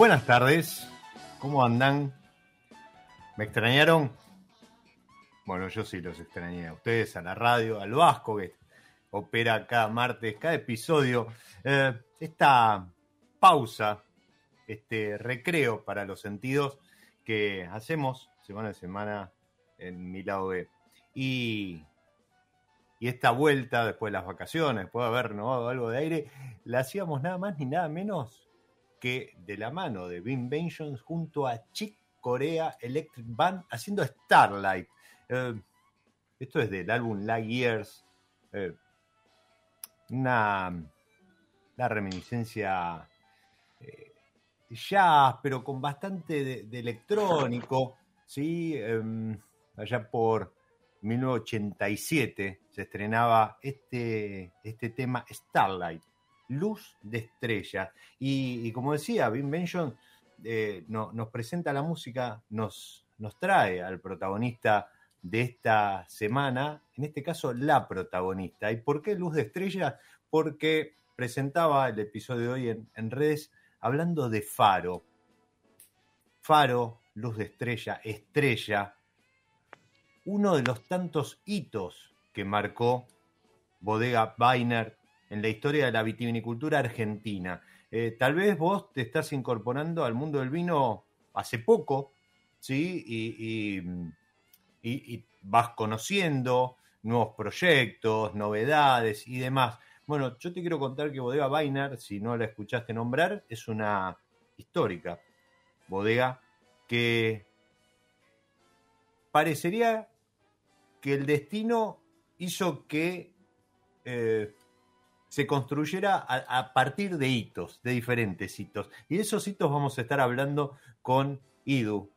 Buenas tardes, ¿cómo andan? ¿Me extrañaron? Bueno, yo sí los extrañé a ustedes, a la radio, al Vasco que opera cada martes, cada episodio. Eh, esta pausa, este recreo para los sentidos que hacemos semana a semana en mi lado B. Y, y esta vuelta después de las vacaciones, después de haber renovado algo de aire, la hacíamos nada más ni nada menos que de la mano de Vengeance junto a Chick Corea Electric Band haciendo Starlight. Eh, esto es del álbum Light Years. Eh, una, reminiscencia eh, jazz, pero con bastante de, electrónico. ¿sí? Em, allá por 1987 se estrenaba este, este tema Starlight luz de estrellas. Y, como decía, Vin Benson eh, nos presenta la música, nos, nos trae al protagonista de esta semana, en este caso la protagonista. ¿Y por qué Luz de Estrellas? Porque presentaba el episodio de hoy en, en redes hablando de Faro. Faro, Luz de Estrella, Estrella, uno de los tantos hitos que marcó Bodega Weiner en la historia de la vitivinicultura argentina. Eh, tal vez vos te estás incorporando al mundo del vino hace poco, ¿sí? Y, vas conociendo nuevos proyectos, novedades y demás. Bueno, yo te quiero contar que Bodega Weiner, si no la escuchaste nombrar, es una histórica bodega que parecería que el destino hizo que eh, se construyera a, partir de hitos, de diferentes hitos. Y de esos hitos vamos a estar hablando con Idu,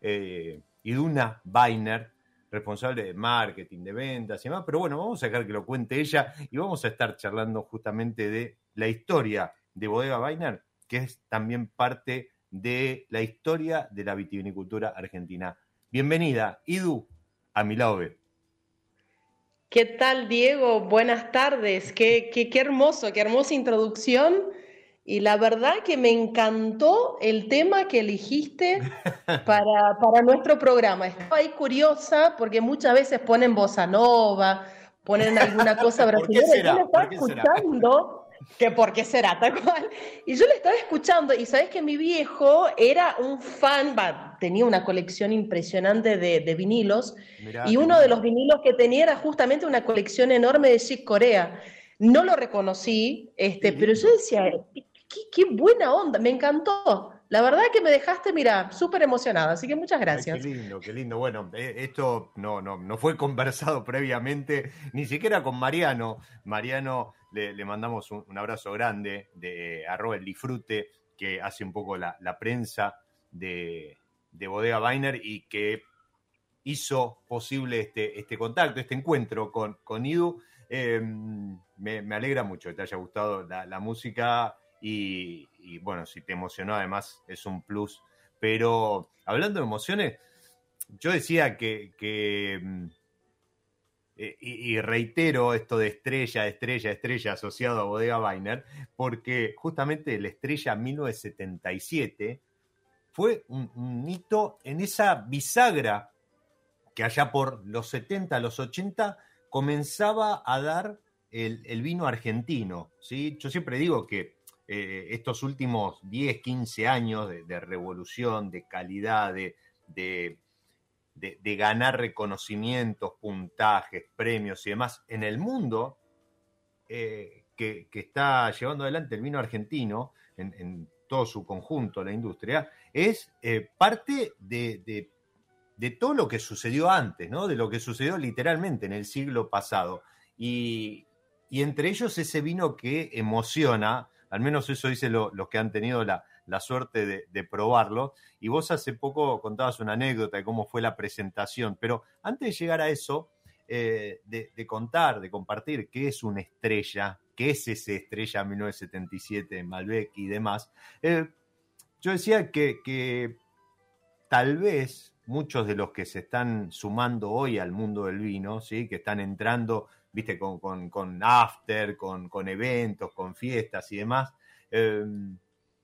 eh, Iduna Weiner, responsable de marketing, de ventas y demás. Pero bueno, vamos a dejar que lo cuente ella y vamos a estar charlando justamente de la historia de Bodega Weiner, que es también parte de la historia de la vitivinicultura argentina. Bienvenida, Idu, a mi lado ¿Qué tal, Diego? Buenas tardes. Qué, qué, qué, hermoso, qué hermosa introducción. Y la verdad que me encantó el tema que elegiste para, para nuestro programa. Estaba ahí curiosa porque muchas veces ponen bossa nova, ponen alguna cosa brasileña. Yo estaba escuchando que por qué será tal cual. Y yo le estaba escuchando y sabes que mi viejo era un fan, tenía una colección impresionante de, vinilos y uno de los vinilos que tenía era justamente una colección enorme de Chick Corea. No lo reconocí, este, pero yo decía, qué, buena onda, me encantó. La verdad que me dejaste, mira, súper emocionada, así que muchas gracias. qué lindo, qué lindo. Bueno, eh, esto no, no, no fue conversado previamente, ni siquiera con Mariano. Mariano le, mandamos un, abrazo grande de arroba el disfrute, que hace un poco la, prensa de, Bodega Weiner y que hizo posible este, este contacto, este encuentro con, con Idu. Eh, me, alegra mucho que te haya gustado la, música y, bueno, si te emocionó además es un plus. Pero hablando de emociones, yo decía que, mm, eh, y, reitero esto de estrella, estrella, estrella asociado a Bodega Weiner, porque justamente la estrella 1977 fue un, hito en esa bisagra que allá por los 70, los 80 comenzaba a dar el, vino argentino. ¿sí? Yo siempre digo que eh, estos últimos 10, 15 años de, revolución, de calidad, de, de, ganar reconocimientos, puntajes, premios y demás en el mundo eh, que, está llevando adelante el vino argentino en, todo su conjunto, la industria, es eh, parte de, todo lo que sucedió antes, ¿no? de lo que sucedió literalmente en el siglo pasado. Y, entre ellos ese vino que emociona, al menos eso dice los que han tenido la, la suerte de, probarlo. Y vos hace poco contabas una anécdota de cómo fue la presentación, pero antes de llegar a eso, eh, de, contar, de compartir qué es una estrella, qué es ese estrella 1977 Malbec y demás, eh, yo decía que, tal vez muchos de los que se están sumando hoy al mundo del vino, ¿sí? que están entrando, viste, con, con, after, con, con, eventos, con fiestas y demás, eh,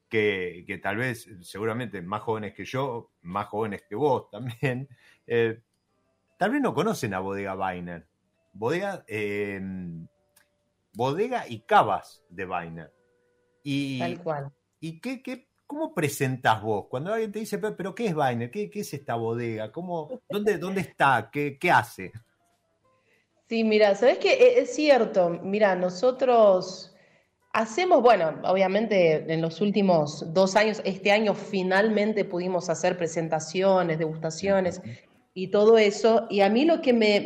que, tal vez, seguramente más jóvenes que yo, más jóvenes que vos también, eh, tal vez no conocen a Bodega Weiner. Bodega, em, bodega y cavas de Weiner. Y, tal cual. ¿Y qué, qué, cómo presentás vos? Cuando alguien te dice, pero, ¿qué es Weiner? ¿Qué, ¿Qué, es esta bodega? ¿Cómo, dónde, ¿Dónde está? ¿Qué, qué hace? Sí, mira, ¿sabes qué? Es cierto. Mira, nosotros Hacemos, bueno, obviamente en los últimos dos años, este año finalmente pudimos hacer presentaciones, degustaciones y todo eso. Y a mí lo que me,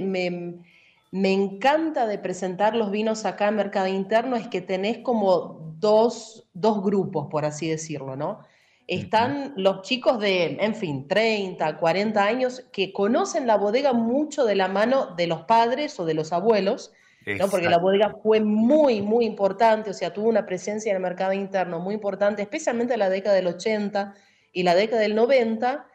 me, encanta de presentar los vinos acá en Mercado Interno es que tenés como dos, dos grupos, por así decirlo, ¿no? Están los chicos de, en fin, 30, 40 años que conocen la bodega mucho de la mano de los padres o de los abuelos ¿no? Porque la bodega fue muy, muy importante, o sea, tuvo una presencia en el mercado interno muy importante, especialmente en la década del 80 y la década del 90,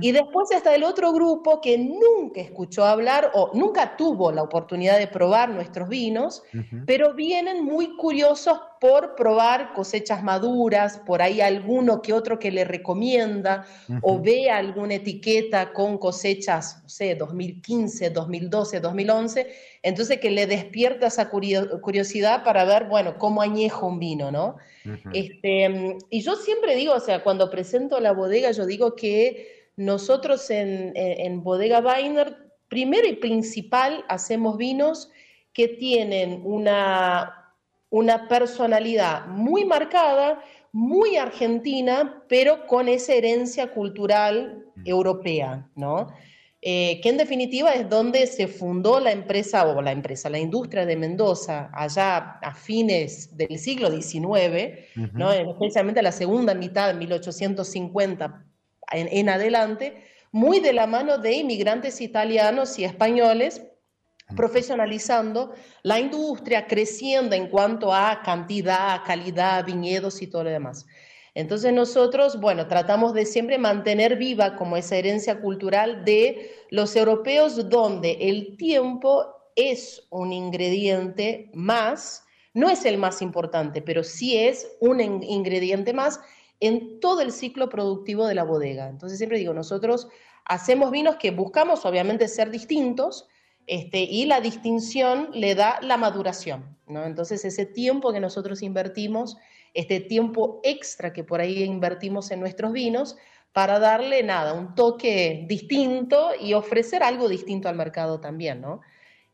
y después está el otro grupo que nunca escuchó hablar o nunca tuvo la oportunidad de probar nuestros vinos, pero vienen muy curiosos por probar cosechas maduras, por ahí alguno que otro que le recomienda o ve alguna etiqueta con cosechas, no sé, 2015, 2012, 2011, entonces que le despierta esa curiosidad para ver, bueno, cómo añejo un vino, ¿no? este, y yo siempre digo, o sea, cuando presento la bodega, yo digo que nosotros en, Bodega Weiner primero y principal, hacemos vinos que tienen una, una personalidad muy marcada, muy argentina, pero con esa herencia cultural mm. europea, ¿no? Eh, que en definitiva es donde se fundó la empresa, o la empresa, la industria de Mendoza, allá a fines del siglo XIX, ¿no? especialmente la segunda mitad de 1850 en, en, adelante, muy de la mano de inmigrantes italianos y españoles, profesionalizando la industria, creciendo en cuanto a cantidad, calidad, viñedos y todo lo demás. Entonces nosotros, bueno, tratamos de siempre mantener viva como esa herencia cultural de los europeos donde el tiempo es un ingrediente más, no es el más importante, pero sí es un ingrediente más en todo el ciclo productivo de la bodega. Entonces siempre digo, nosotros hacemos vinos que buscamos obviamente ser distintos, este, y la distinción le da la maduración, ¿no? Entonces ese tiempo que nosotros invertimos este tiempo extra que por ahí invertimos en nuestros vinos para darle nada, un toque distinto y ofrecer algo distinto al mercado también, ¿no?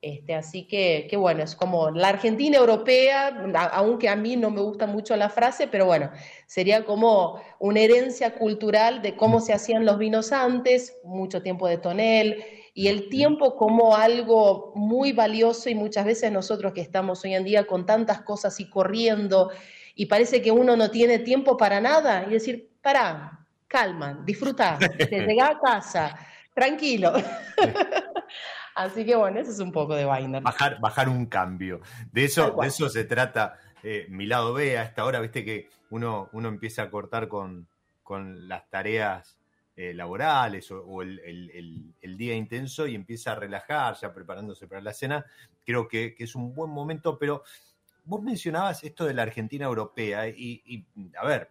Este, así que, que, bueno, es como la Argentina europea, aunque a mí no me gusta mucho la frase, pero bueno, sería como una herencia cultural de cómo se hacían los vinos antes, mucho tiempo de tonel, y el tiempo como algo muy valioso y muchas veces nosotros que estamos hoy en día con tantas cosas y corriendo y parece que uno no tiene tiempo para nada y decir, para, calma, disfruta, te llega a casa, tranquilo. Así que bueno, eso es un poco de Weiner. Bajar, bajar un cambio. De eso, de eso se trata eh, mi lado B a esta hora, viste que uno, uno empieza a cortar con, con las tareas eh, laborales o, el, el, día intenso y empieza a relajar, ya preparándose para la cena. Creo que, que es un buen momento, pero vos mencionabas esto de la Argentina europea y, a ver,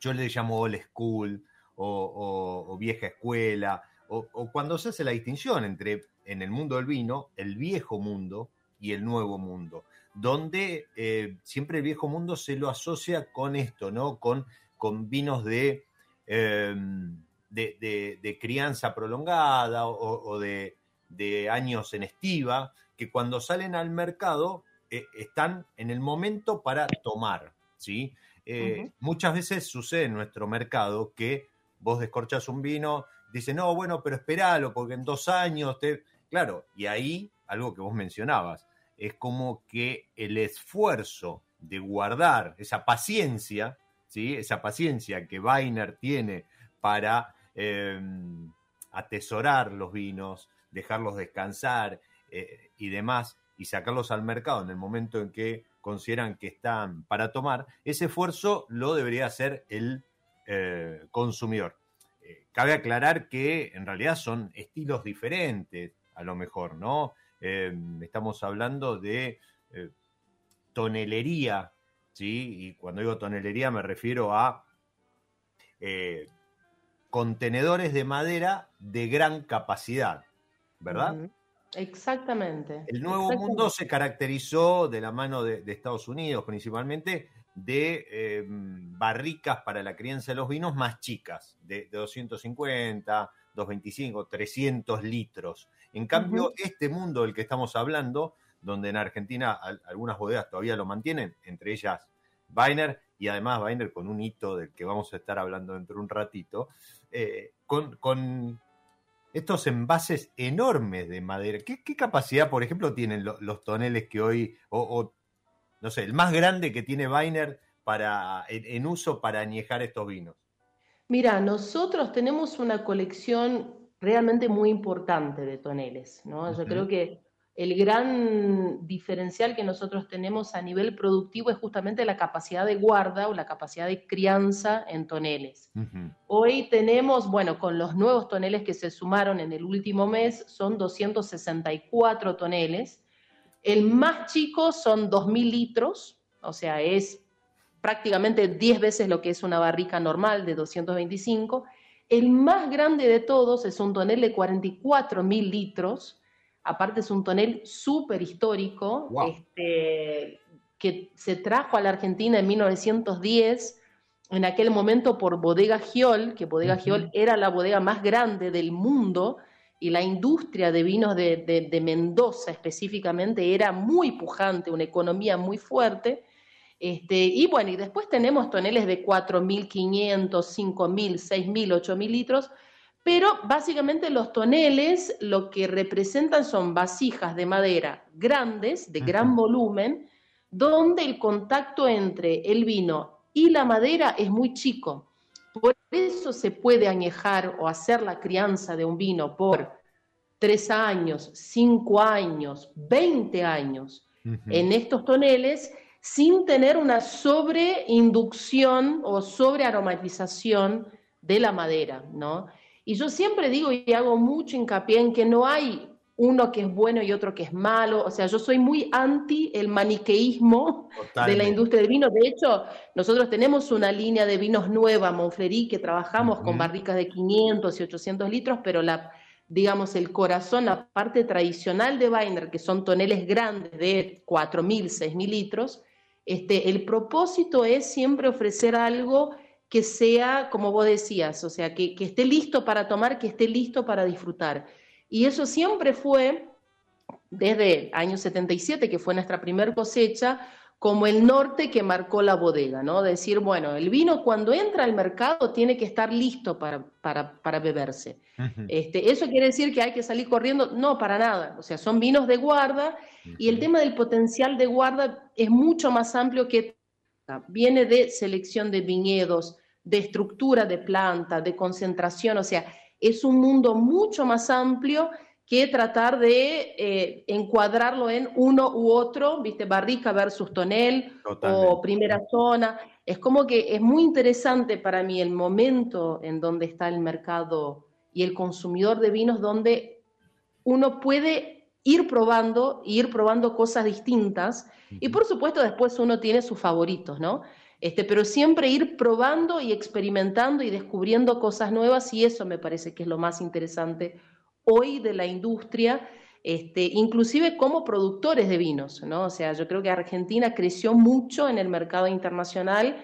yo le llamo old school o, vieja escuela, o, cuando se hace la distinción entre en el mundo del vino, el viejo mundo y el nuevo mundo, donde eh, siempre el viejo mundo se lo asocia con esto, ¿no? Con, con vinos de, em, de, crianza prolongada o, de, de años en estiva, que cuando salen al mercado eh, están en el momento para tomar, ¿sí? Eh, muchas veces sucede en nuestro mercado que vos descorchas un vino, dice, no, bueno, pero espéralo, porque en dos años te... Claro, y ahí, algo que vos mencionabas, es como que el esfuerzo de guardar esa paciencia, ¿sí? Esa paciencia que Weiner tiene para em, atesorar los vinos, dejarlos descansar eh, y demás, y sacarlos al mercado en el momento en que consideran que están para tomar, ese esfuerzo lo debería hacer el eh, consumidor. Eh, cabe aclarar que en realidad son estilos diferentes, a lo mejor, ¿no? Eh, estamos hablando de tonelería, ¿sí? Y cuando digo tonelería me refiero a contenedores de madera de gran capacidad, ¿verdad? Exactamente. El nuevo mundo se caracterizó de la mano de, Estados Unidos principalmente de em, barricas para la crianza de los vinos más chicas, de, 250, 225, 300 litros. En cambio, este mundo del que estamos hablando, donde en Argentina algunas bodegas todavía lo mantienen, entre ellas Weiner, y además Weiner con un hito del que vamos a estar hablando dentro de un ratito, eh, con, con estos envases enormes de madera. ¿Qué, capacidad, por ejemplo, tienen los toneles que hoy, o, no sé, el más grande que tiene Weiner para, en, uso para añejar estos vinos? Mira, nosotros tenemos una colección realmente muy importante de toneles, ¿no? Yo creo que el gran diferencial que nosotros tenemos a nivel productivo es justamente la capacidad de guarda o la capacidad de crianza en toneles. Hoy tenemos, bueno, con los nuevos toneles que se sumaron en el último mes, son 264 toneles. El más chico son 2.000 litros, o sea, es prácticamente 10 veces lo que es una barrica normal de 225. El más grande de todos es un tonel de 44.000 litros, Aparte es un tonel súper histórico, este, que se trajo a la Argentina en 1910, en aquel momento por Bodega Giol, que Bodega Giol era la bodega más grande del mundo, y la industria de vinos de, de, Mendoza específicamente era muy pujante, una economía muy fuerte. Este, y bueno, y después tenemos toneles de 4.500, 5.000, 6.000, 8.000 litros, pero básicamente los toneles lo que representan son vasijas de madera grandes, de gran volumen, donde el contacto entre el vino y la madera es muy chico. Por eso se puede añejar o hacer la crianza de un vino por tres años, cinco años, veinte años en estos toneles sin tener una sobreinducción o sobrearomatización de la madera, ¿no? Y yo siempre digo y hago mucho hincapié en que no hay uno que es bueno y otro que es malo. O sea, yo soy muy anti el maniqueísmo de la industria del vino. De hecho, nosotros tenemos una línea de vinos nueva, Monflerí, que trabajamos con barricas de 500 y 800 litros, pero la, digamos, el corazón, la parte tradicional de Weiner, que son toneles grandes de 4.000, 6.000 litros, este, el propósito es siempre ofrecer algo que sea, como vos decías, o sea, que, que esté listo para tomar, que esté listo para disfrutar. Y eso siempre fue, desde el año 77, que fue nuestra primera cosecha, como el norte que marcó la bodega, ¿no? Decir, bueno, el vino cuando entra al mercado tiene que estar listo para, para, beberse. este, ¿Eso quiere decir que hay que salir corriendo? No, para nada. O sea, son vinos de guarda y el tema del potencial de guarda es mucho más amplio que viene de selección de viñedos, de estructura de planta, de concentración, o sea, es un mundo mucho más amplio que tratar de eh, encuadrarlo en uno u otro, viste, barrica versus tonel o primera zona. Es como que es muy interesante para mí el momento en donde está el mercado y el consumidor de vinos, donde uno puede ir probando, ir probando cosas distintas. Y por supuesto después uno tiene sus favoritos, ¿no? Este, pero siempre ir probando y experimentando y descubriendo cosas nuevas y eso me parece que es lo más interesante hoy de la industria, este, inclusive como productores de vinos, ¿no? O sea, yo creo que Argentina creció mucho en el mercado internacional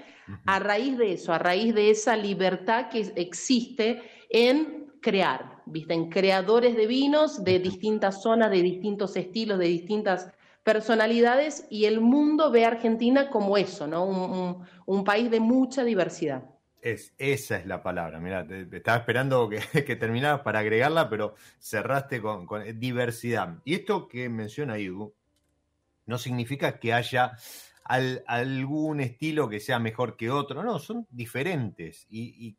a raíz de eso, a raíz de esa libertad que existe en crear, ¿viste? En creadores de vinos de distintas zonas, de distintos estilos, de distintas personalidades y el mundo ve a Argentina como eso, ¿no? Un, país de mucha diversidad. Es, esa es la palabra. Mira, te, estaba esperando que, que, terminaras para agregarla, pero cerraste con, diversidad. Y esto que menciona Igu no significa que haya algún estilo que sea mejor que otro. No, son diferentes. y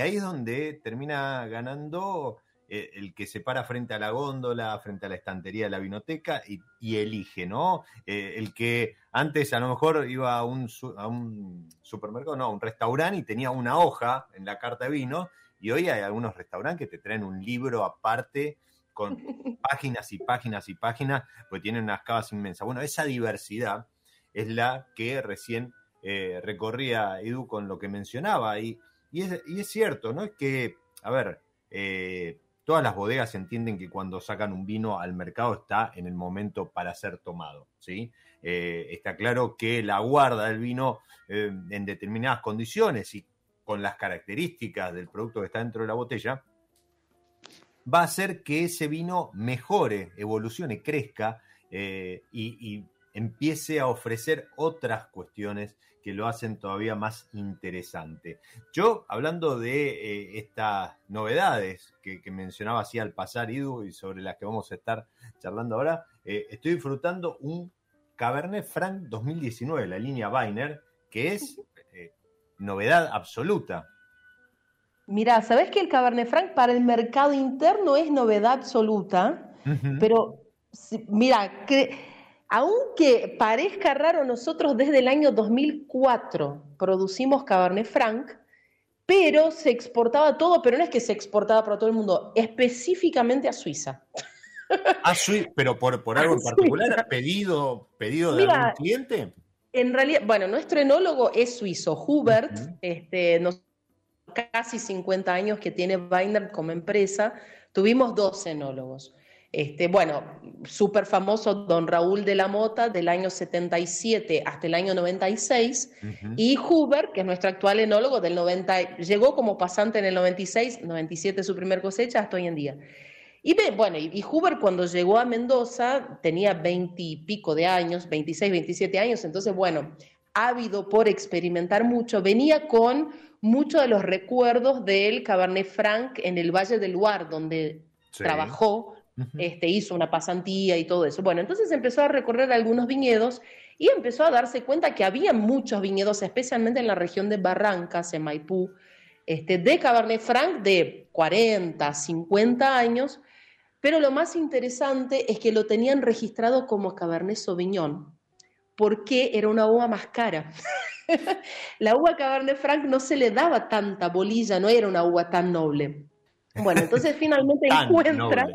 ahí es donde termina ganando eh, el que se para frente a la góndola, frente a la estantería de la vinoteca y, elige, ¿no? Eh, el que antes a lo mejor iba a un, a un supermercado, no, a un restaurante y tenía una hoja en la carta de vino y hoy hay algunos restaurantes que te traen un libro aparte con páginas y páginas y páginas, pues tienen unas cavas inmensas. Bueno, esa diversidad es la que recién eh, recorría Edu con lo que mencionaba y, y, es, cierto, ¿no? Es que, a ver, Todas las bodegas entienden que cuando sacan un vino al mercado está en el momento para ser tomado. ¿sí? Eh, está claro que la guarda del vino eh, en determinadas condiciones y con las características del producto que está dentro de la botella, va a hacer que ese vino mejore, evolucione, crezca eh, y, empiece a ofrecer otras cuestiones que lo hacen todavía más interesante. Yo, hablando de eh, estas novedades que, mencionaba así al pasar, Idu, y sobre las que vamos a estar charlando ahora, eh, estoy disfrutando un Cabernet Franc 2019, la línea Weiner, que es eh, novedad absoluta. Mira, ¿sabes que el Cabernet Franc para el mercado interno es novedad absoluta? Pero, mira, que aunque parezca raro, nosotros desde el año 2004 producimos Cabernet Franc, pero se exportaba todo, pero no es que se exportaba para todo el mundo, específicamente a Suiza. ¿A Suiza? ¿Pero por, algo en particular? ¿Pedido, pedido de algún cliente? En realidad, bueno, nuestro enólogo es suizo, Hubert, este, casi 50 años que tiene Weiner como empresa, tuvimos dos enólogos. Este, bueno, súper famoso Don Raúl de la Mota del año 77 hasta el año 96 y Huber, que es nuestro actual enólogo del 90, llegó como pasante en el 96, 97 su primer cosecha hasta hoy en día. Y bueno, y, Huber cuando llegó a Mendoza tenía 20 y pico de años, 26, 27 años, entonces bueno, ávido por experimentar mucho, venía con muchos de los recuerdos del Cabernet Franc en el Valle del Loire, donde trabajó, este, hizo una pasantía y todo eso. Bueno, entonces empezó a recorrer algunos viñedos y empezó a darse cuenta que había muchos viñedos, especialmente en la región de Barrancas, en Maipú, este, de Cabernet Franc de 40, 50 años, pero lo más interesante es que lo tenían registrado como Cabernet Sauvignon, porque era una uva más cara. la uva Cabernet Franc no se le daba tanta bolilla, no era una uva tan noble. Bueno, entonces finalmente encuentra...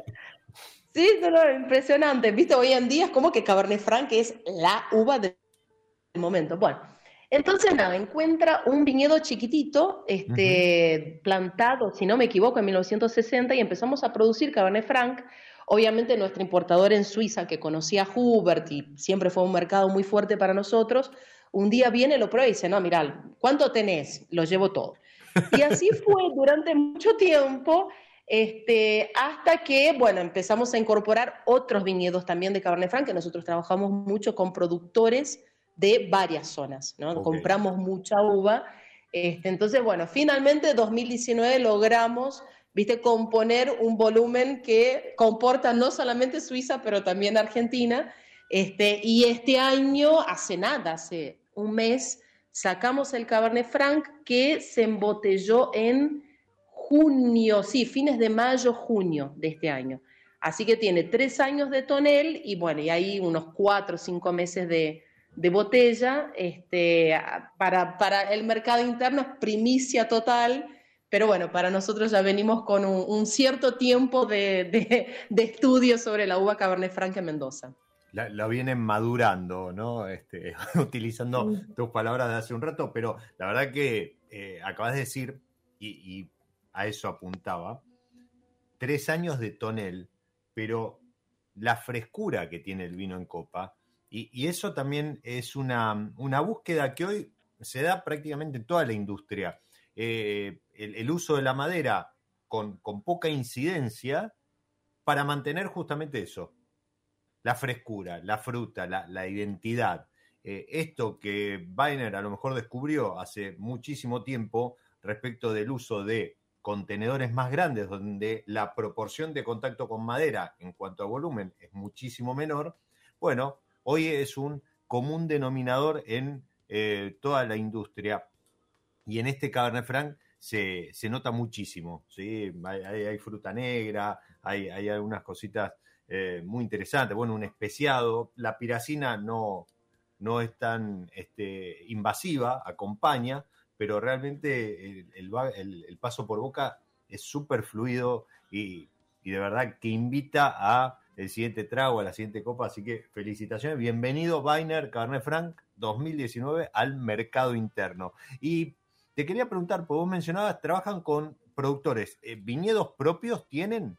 Sí, no, impresionante. Viste, hoy en día es como que Cabernet Franc es la uva del momento. Bueno, entonces nada, encuentra un viñedo chiquitito, este, plantado, si no me equivoco, en 1960 y empezamos a producir Cabernet Franc. Obviamente nuestro importador en Suiza, que conocía a Hubert y siempre fue un mercado muy fuerte para nosotros, un día viene, lo prueba y dice, no, mira, ¿cuánto tenés? Lo llevo todo. Y así fue durante mucho tiempo este, hasta que, bueno, empezamos a incorporar otros viñedos también de Cabernet Franc, que nosotros trabajamos mucho con productores de varias zonas, ¿no? Compramos mucha uva. Este, entonces, bueno, finalmente 2019 logramos, viste, componer un volumen que comporta no solamente Suiza, pero también Argentina. Este, y este año, hace nada, hace un mes, sacamos el Cabernet Franc que se embotelló en junio, sí, fines de mayo, junio de este año. Así que tiene tres años de tonel y bueno, y hay unos cuatro o cinco meses de, botella. Este, para, para, el mercado interno es primicia total, pero bueno, para nosotros ya venimos con un, cierto tiempo de, de, estudio sobre la uva Cabernet Franc en Mendoza. La, vienen madurando, ¿no? Este, utilizando tus palabras de hace un rato, pero la verdad que eh, acabas de decir, y a eso apuntaba, tres años de tonel, pero la frescura que tiene el vino en copa, y, eso también es una, una, búsqueda que hoy se da prácticamente en toda la industria. Eh, el, uso de la madera con, con poca incidencia para mantener justamente eso, la frescura, la fruta, la, identidad. Eh, esto que Weiner a lo mejor descubrió hace muchísimo tiempo respecto del uso de contenedores más grandes donde la proporción de contacto con madera en cuanto a volumen es muchísimo menor, bueno, hoy es un común denominador en eh, toda la industria y en este Cabernet Franc se, nota muchísimo, ¿sí? hay, fruta negra, hay, algunas cositas eh, muy interesantes, bueno, un especiado, la piracina no, no es tan este, invasiva, acompaña, pero realmente el, paso por boca es súper fluido y, de verdad que invita a el siguiente trago, a la siguiente copa. Así que felicitaciones. Bienvenido, Weiner Carnet Frank 2019 al mercado interno. Y te quería preguntar, porque vos mencionabas, trabajan con productores. Eh, ¿Viñedos propios tienen?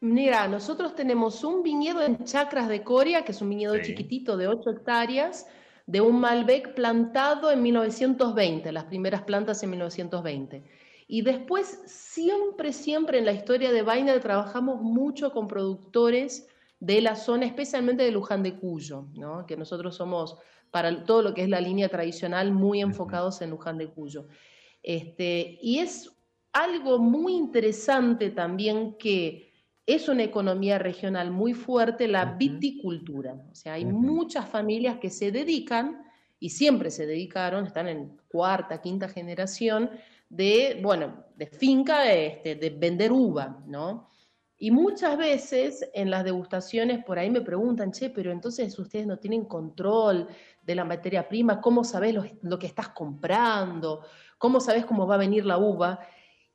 Mira, nosotros tenemos un viñedo en Chacras de Coria, que es un viñedo chiquitito de 8 hectáreas de un Malbec plantado en 1920, las primeras plantas en 1920. Y después, siempre, siempre en la historia de Weiner trabajamos mucho con productores de la zona, especialmente de Luján de Cuyo, ¿no? que nosotros somos, para todo lo que es la línea tradicional, muy enfocados en Luján de Cuyo. Este, y es algo muy interesante también que es una economía regional muy fuerte la viticultura. O sea, hay muchas familias que se dedican, y siempre se dedicaron, están en cuarta, quinta generación, de, bueno, de finca, este, de vender uva, ¿no? Y muchas veces en las degustaciones por ahí me preguntan, che, pero entonces ustedes no tienen control de la materia prima, ¿cómo sabes lo, lo que estás comprando? ¿Cómo sabes cómo va a venir la uva?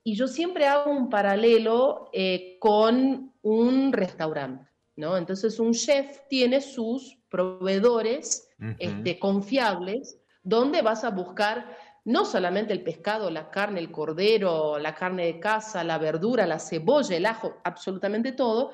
Y yo siempre hago un paralelo eh, con un restaurante, ¿no? Entonces un chef tiene sus proveedores este, confiables donde vas a buscar no solamente el pescado, la carne, el cordero, la carne de casa, la verdura, la cebolla, el ajo, absolutamente todo.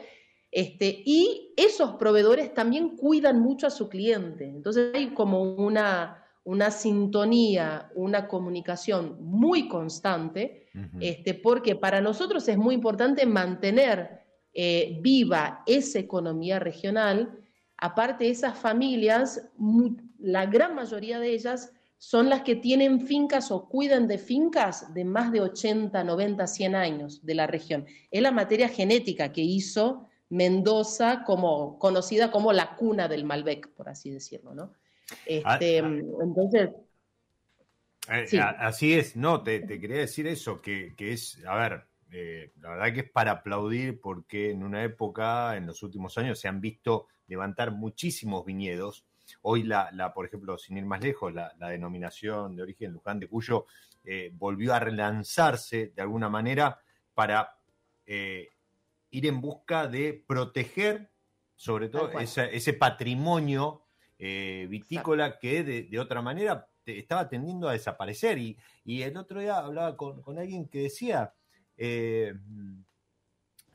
Este, y esos proveedores también cuidan mucho a su cliente. Entonces hay como una, una sintonía, una comunicación muy constante, este, porque para nosotros es muy importante mantener eh, viva esa economía regional, aparte esas familias, la gran mayoría de ellas son las que tienen fincas o cuidan de fincas de más de 80, 90, 100 años de la región. Es la materia genética que hizo Mendoza como conocida como la cuna del Malbec, por así decirlo, ¿no? Este, ah, ah. entonces, eh, así es, no, te, quería decir eso, que, es, a ver, eh, la verdad que es para aplaudir porque en una época, en los últimos años, se han visto levantar muchísimos viñedos. Hoy, la, la por ejemplo, sin ir más lejos, la, denominación de origen Luján de Cuyo eh, volvió a relanzarse de alguna manera para ir en busca de proteger, sobre todo, ese patrimonio vitícola que de, otra manera estaba tendiendo a desaparecer. Y, el otro día hablaba con, alguien que decía, eh,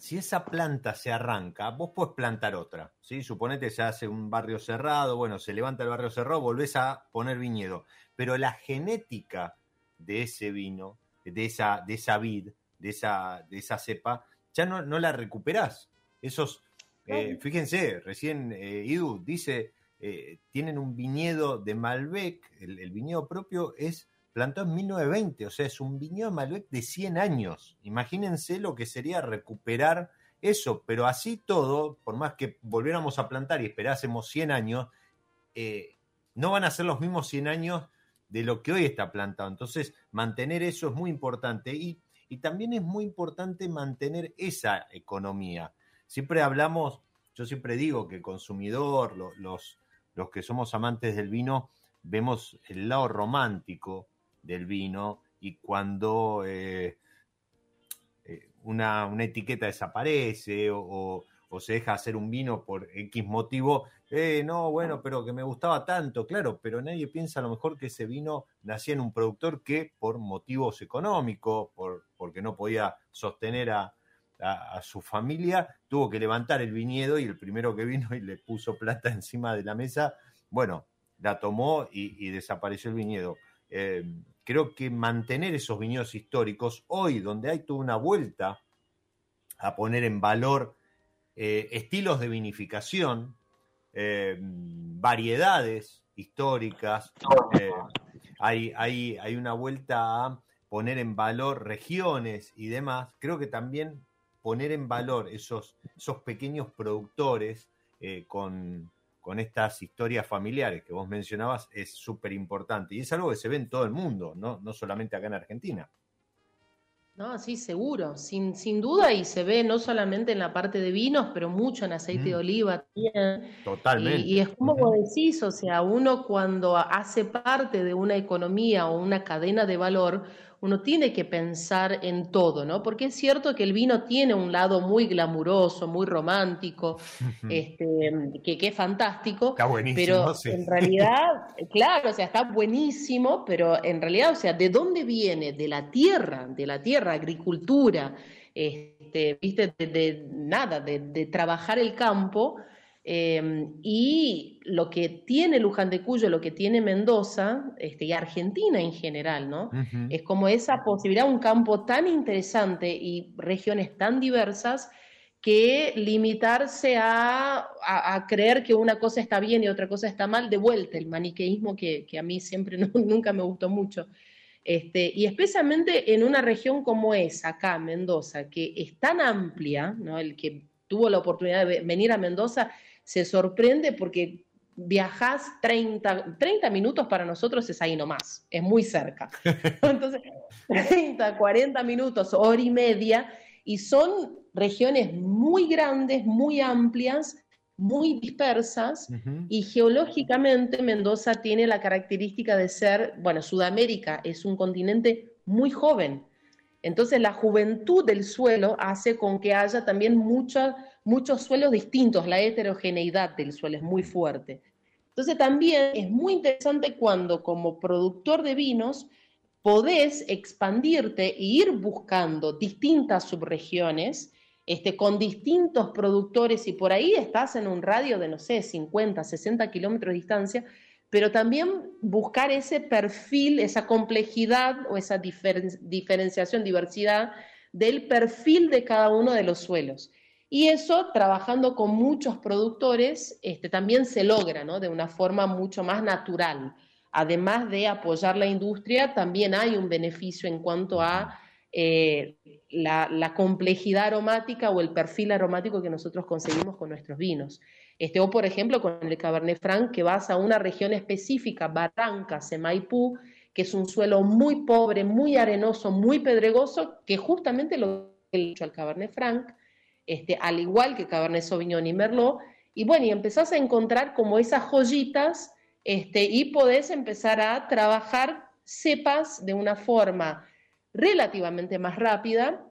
si esa planta se arranca, vos podés plantar otra, ¿sí? Suponete se hace un barrio cerrado, bueno, se levanta el barrio cerrado, volvés a poner viñedo, pero la genética de ese vino, de esa, de esa vid, de esa, de esa cepa, ya no, no la recuperás. Esos, eh, fíjense, recién eh, Idu dice, eh, tienen un viñedo de Malbec, el, viñedo propio es plantado en 1920, o sea, es un viñedo de Malbec de 100 años. Imagínense lo que sería recuperar eso, pero así todo, por más que volviéramos a plantar y esperásemos 100 años, eh, no van a ser los mismos 100 años de lo que hoy está plantado. Entonces, mantener eso es muy importante y, también es muy importante mantener esa economía. Siempre hablamos, yo siempre digo que el consumidor, los, los que somos amantes del vino vemos el lado romántico del vino y cuando eh, eh, una, etiqueta desaparece o, se deja hacer un vino por X motivo, eh, no, bueno, pero que me gustaba tanto, claro, pero nadie piensa a lo mejor que ese vino nacía en un productor que por motivos económicos, por, porque no podía sostener a, a, su familia, tuvo que levantar el viñedo y el primero que vino y le puso plata encima de la mesa, bueno, la tomó y, desapareció el viñedo. Eh, creo que mantener esos viñedos históricos, hoy donde hay toda una vuelta a poner en valor eh, estilos de vinificación, eh, variedades históricas, hay, hay, hay una vuelta a poner en valor regiones y demás, creo que también poner en valor esos, esos pequeños productores eh, con, estas historias familiares que vos mencionabas es súper importante. Y es algo que se ve en todo el mundo, ¿no? no solamente acá en Argentina. No, sí, seguro, sin, sin duda, y se ve no solamente en la parte de vinos, pero mucho en aceite de oliva también. Totalmente. Y, es como vos decís, o sea, uno cuando hace parte de una economía o una cadena de valor, uno tiene que pensar en todo, ¿no? Porque es cierto que el vino tiene un lado muy glamuroso, muy romántico, este, que, que, es fantástico. Está buenísimo, pero en realidad, claro, o sea, está buenísimo, pero en realidad, o sea, ¿de dónde viene? De la tierra, de la tierra, agricultura, este, viste, de, nada, de, de trabajar el campo Em, y lo que tiene Luján de Cuyo, lo que tiene Mendoza este, y Argentina en general, ¿no? Es como esa posibilidad, un campo tan interesante y regiones tan diversas que limitarse a, a, creer que una cosa está bien y otra cosa está mal, de vuelta el maniqueísmo que, que a mí siempre nunca me gustó mucho. Este, y especialmente en una región como esa, acá, Mendoza, que es tan amplia, ¿no? el que tuvo la oportunidad de venir a Mendoza se sorprende porque viajas 30, 30 minutos para nosotros es ahí nomás, es muy cerca. Entonces, 30, 40 minutos, hora y media, y son regiones muy grandes, muy amplias, muy dispersas, y geológicamente Mendoza tiene la característica de ser, bueno, Sudamérica es un continente muy joven, entonces la juventud del suelo hace con que haya también muchos suelos distintos, la heterogeneidad del suelo es muy fuerte. Entonces también es muy interesante cuando como productor de vinos podés expandirte e ir buscando distintas subregiones este, con distintos productores y por ahí estás en un radio de, no sé, 50, 60 kilómetros de distancia pero también buscar ese perfil, esa complejidad o esa diferenciación, diversidad del perfil de cada uno de los suelos. Y eso, trabajando con muchos productores, este, también se logra de una forma mucho más natural. Además de apoyar la industria, también hay un beneficio en cuanto a eh, la, complejidad aromática o el perfil aromático que nosotros conseguimos con nuestros vinos. Este, o, por ejemplo, con el Cabernet Franc, que vas a una región específica, Barranca, Semaipú, que es un suelo muy pobre, muy arenoso, muy pedregoso, que justamente lo que he dicho al Cabernet Franc, este, al igual que Cabernet Sauvignon y Merlot, y bueno, y empezás a encontrar como esas joyitas este, y podés empezar a trabajar cepas de una forma relativamente más rápida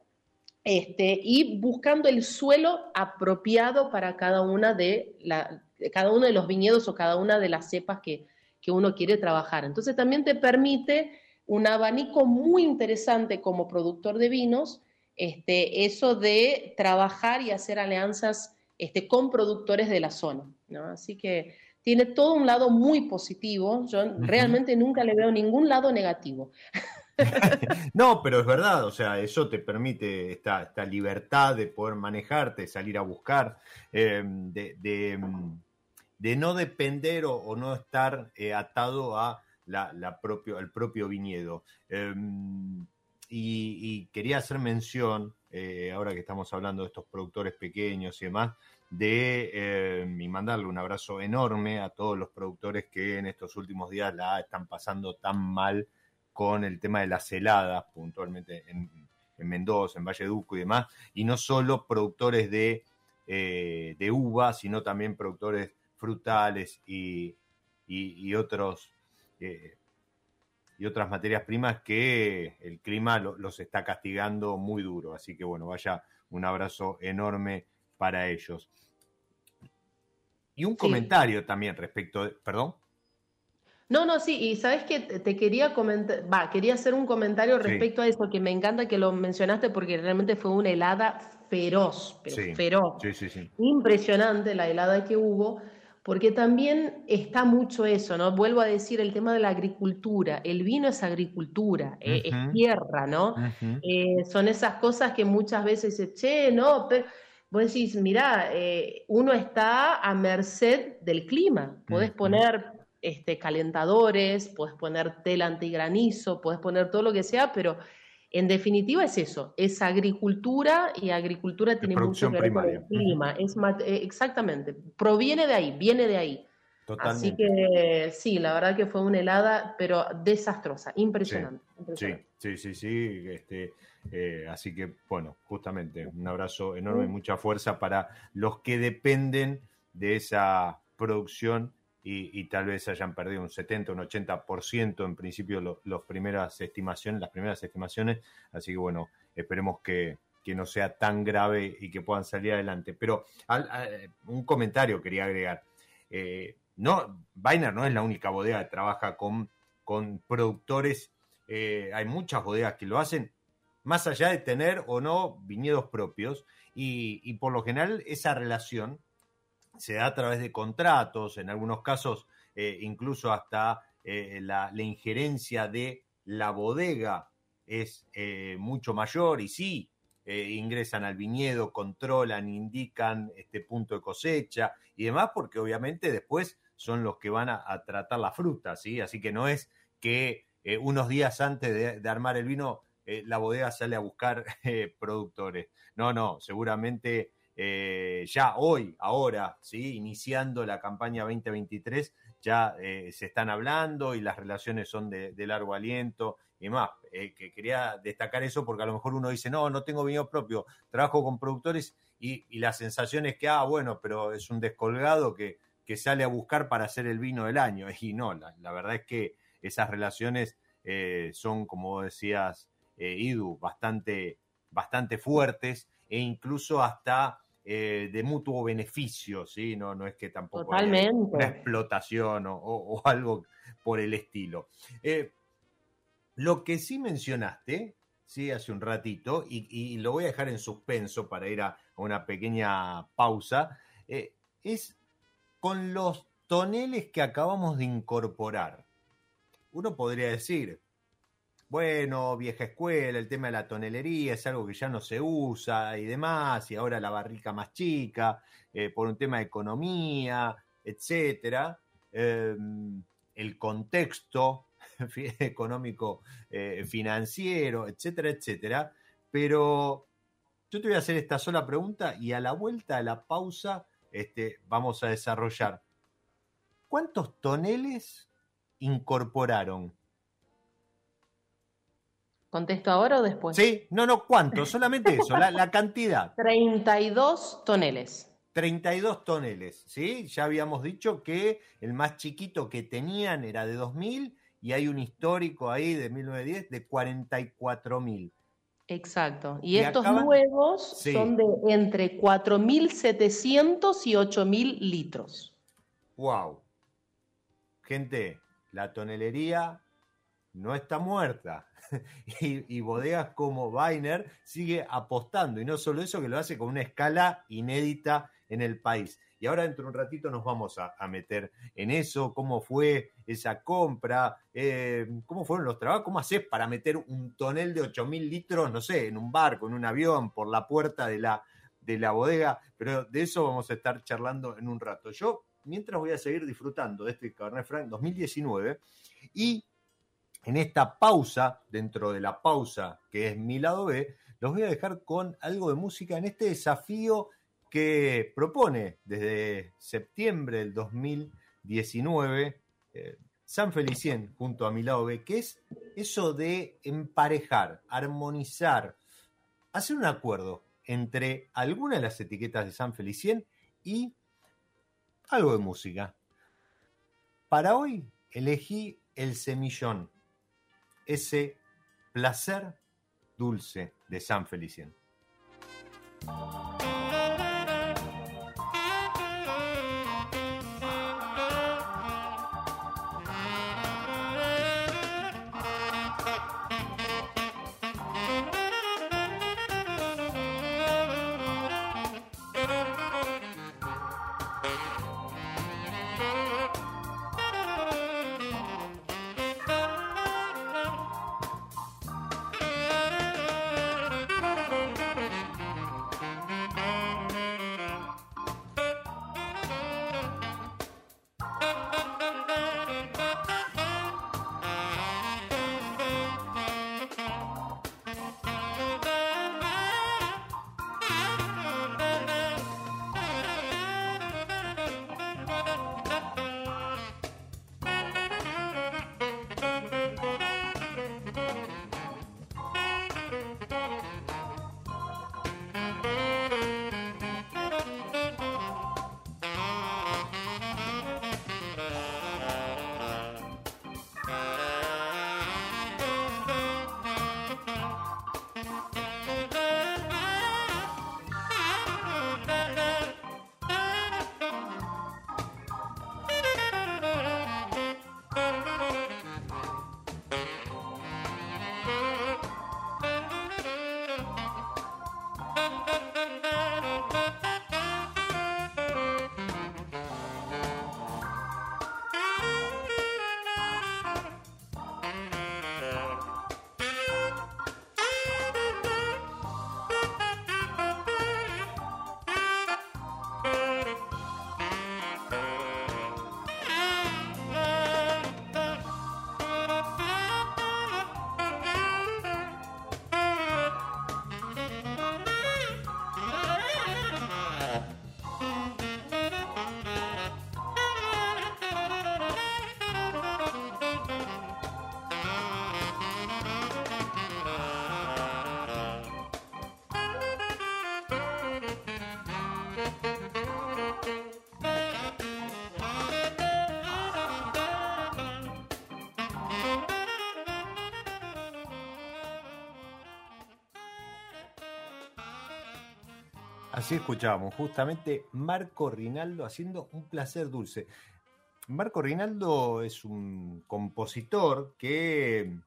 este, y buscando el suelo apropiado para cada, una de la, cada uno de los viñedos o cada una de las cepas que, que uno quiere trabajar. Entonces también te permite un abanico muy interesante como productor de vinos este, eso de trabajar y hacer alianzas este, con productores de la zona. Así que tiene todo un lado muy positivo. Yo realmente nunca le veo ningún lado negativo. no, pero es verdad, o sea, eso te permite esta, libertad de poder manejarte, salir a buscar, eh, de, no depender o, no estar eh, atado al propio viñedo. Em, y, quería hacer mención, eh, ahora que estamos hablando de estos productores pequeños y demás, de eh, y mandarle un abrazo enorme a todos los productores que en estos últimos días la están pasando tan mal con el tema de las heladas, puntualmente en, Mendoza, en Valleduco y demás, y no solo productores de, eh, de uva, sino también productores frutales y, y, otros y otras materias primas que el clima los está castigando muy duro. Así que bueno, vaya un abrazo enorme para ellos. Y un comentario también respecto, de, perdón. No, no, sí, y sabes que te quería comentar, va, quería hacer un comentario respecto a eso, que me encanta que lo mencionaste porque realmente fue una helada feroz, pero feroz. Sí, sí, sí. Impresionante la helada que hubo porque también está mucho eso, ¿no? Vuelvo a decir el tema de la agricultura. El vino es agricultura, eh, es tierra, ¿no? Eh, son esas cosas que muchas veces se, che, no, pero vos decís, mira, eh, uno está a merced del clima. Podés poner este, calentadores, puedes poner tela antigranizo, puedes poner todo lo que sea, pero en definitiva es eso, es agricultura y agricultura tiene mucho que ver con el clima. Es eh, exactamente, proviene de ahí, viene de ahí. Así que sí, la verdad que fue una helada, pero desastrosa, impresionante. Sí, sí, sí, sí. Este, eh, así que, bueno, justamente un abrazo enorme y mucha fuerza para los que dependen de esa producción y, tal vez hayan perdido un 70, un 80% en principio las primeras estimaciones, las primeras estimaciones, así que bueno, esperemos que, no sea tan grave y que puedan salir adelante. Pero un comentario quería agregar. Eh, no, Weiner no es la única bodega que trabaja con, con productores, eh, hay muchas bodegas que lo hacen, más allá de tener o no viñedos propios, y, y por lo general esa relación se da a través de contratos, en algunos casos eh, incluso hasta eh, la, injerencia de la bodega es eh, mucho mayor y sí, ingresan al viñedo, controlan, indican este punto de cosecha y demás, porque obviamente después son los que van a, tratar la fruta, ¿sí? Así que no es que unos días antes de, de armar el vino la bodega sale a buscar productores. No, no, seguramente eh, ya hoy, ahora, ¿sí? iniciando la campaña 2023, ya eh, se están hablando y las relaciones son de, largo aliento y más. Eh, que quería destacar eso porque a lo mejor uno dice, no, no tengo vino propio, trabajo con productores y, la sensación es que, ah, bueno, pero es un descolgado que, que sale a buscar para hacer el vino del año. Y no, la, verdad es que esas relaciones son, como decías, Idu, bastante, bastante fuertes e incluso hasta eh, de mutuo beneficio, ¿sí? No, no es que tampoco haya una explotación o, algo por el estilo. Eh, lo que sí mencionaste, sí, hace un ratito, y, lo voy a dejar en suspenso para ir a, una pequeña pausa, eh, es con los toneles que acabamos de incorporar. Uno podría decir, bueno, vieja escuela, el tema de la tonelería es algo que ya no se usa y demás, y ahora la barrica más chica, eh, por un tema de economía, etcétera. Em, el contexto económico, eh, financiero, etcétera, etcétera. Pero yo te voy a hacer esta sola pregunta y a la vuelta a la pausa este, vamos a desarrollar. ¿Cuántos toneles incorporaron? ¿Contesto ahora o después? Sí, no, no, ¿cuántos? Solamente eso, la, la cantidad. 32 toneles. 32 toneles, ¿sí? Ya habíamos dicho que el más chiquito que tenían era de 2000 y hay un histórico ahí de 1910 de 44.000. Exacto. Y, estos nuevos son de entre 4.700 y 8.000 litros. ¡Wow! Gente, la tonelería no está muerta. y, bodegas como Weiner sigue apostando. Y no solo eso, que lo hace con una escala inédita en el país. Y ahora dentro de un ratito nos vamos a, meter en eso, cómo fue esa compra, eh, cómo fueron los trabajos, cómo haces para meter un tonel de 8.000 litros, no sé, en un barco, en un avión, por la puerta de la, de la bodega, pero de eso vamos a estar charlando en un rato. Yo, mientras voy a seguir disfrutando de este Cabernet Franc 2019 y en esta pausa, dentro de la pausa que es mi lado B, los voy a dejar con algo de música en este desafío que propone desde septiembre del 2019 eh, San Felicien junto a mi lado B, que es eso de emparejar, armonizar, hacer un acuerdo entre algunas de las etiquetas de San Felicien y algo de música. Para hoy elegí el semillón, ese placer dulce de San Felicien. Así escuchábamos justamente Marco Rinaldo haciendo un placer dulce. Marco Rinaldo es un compositor que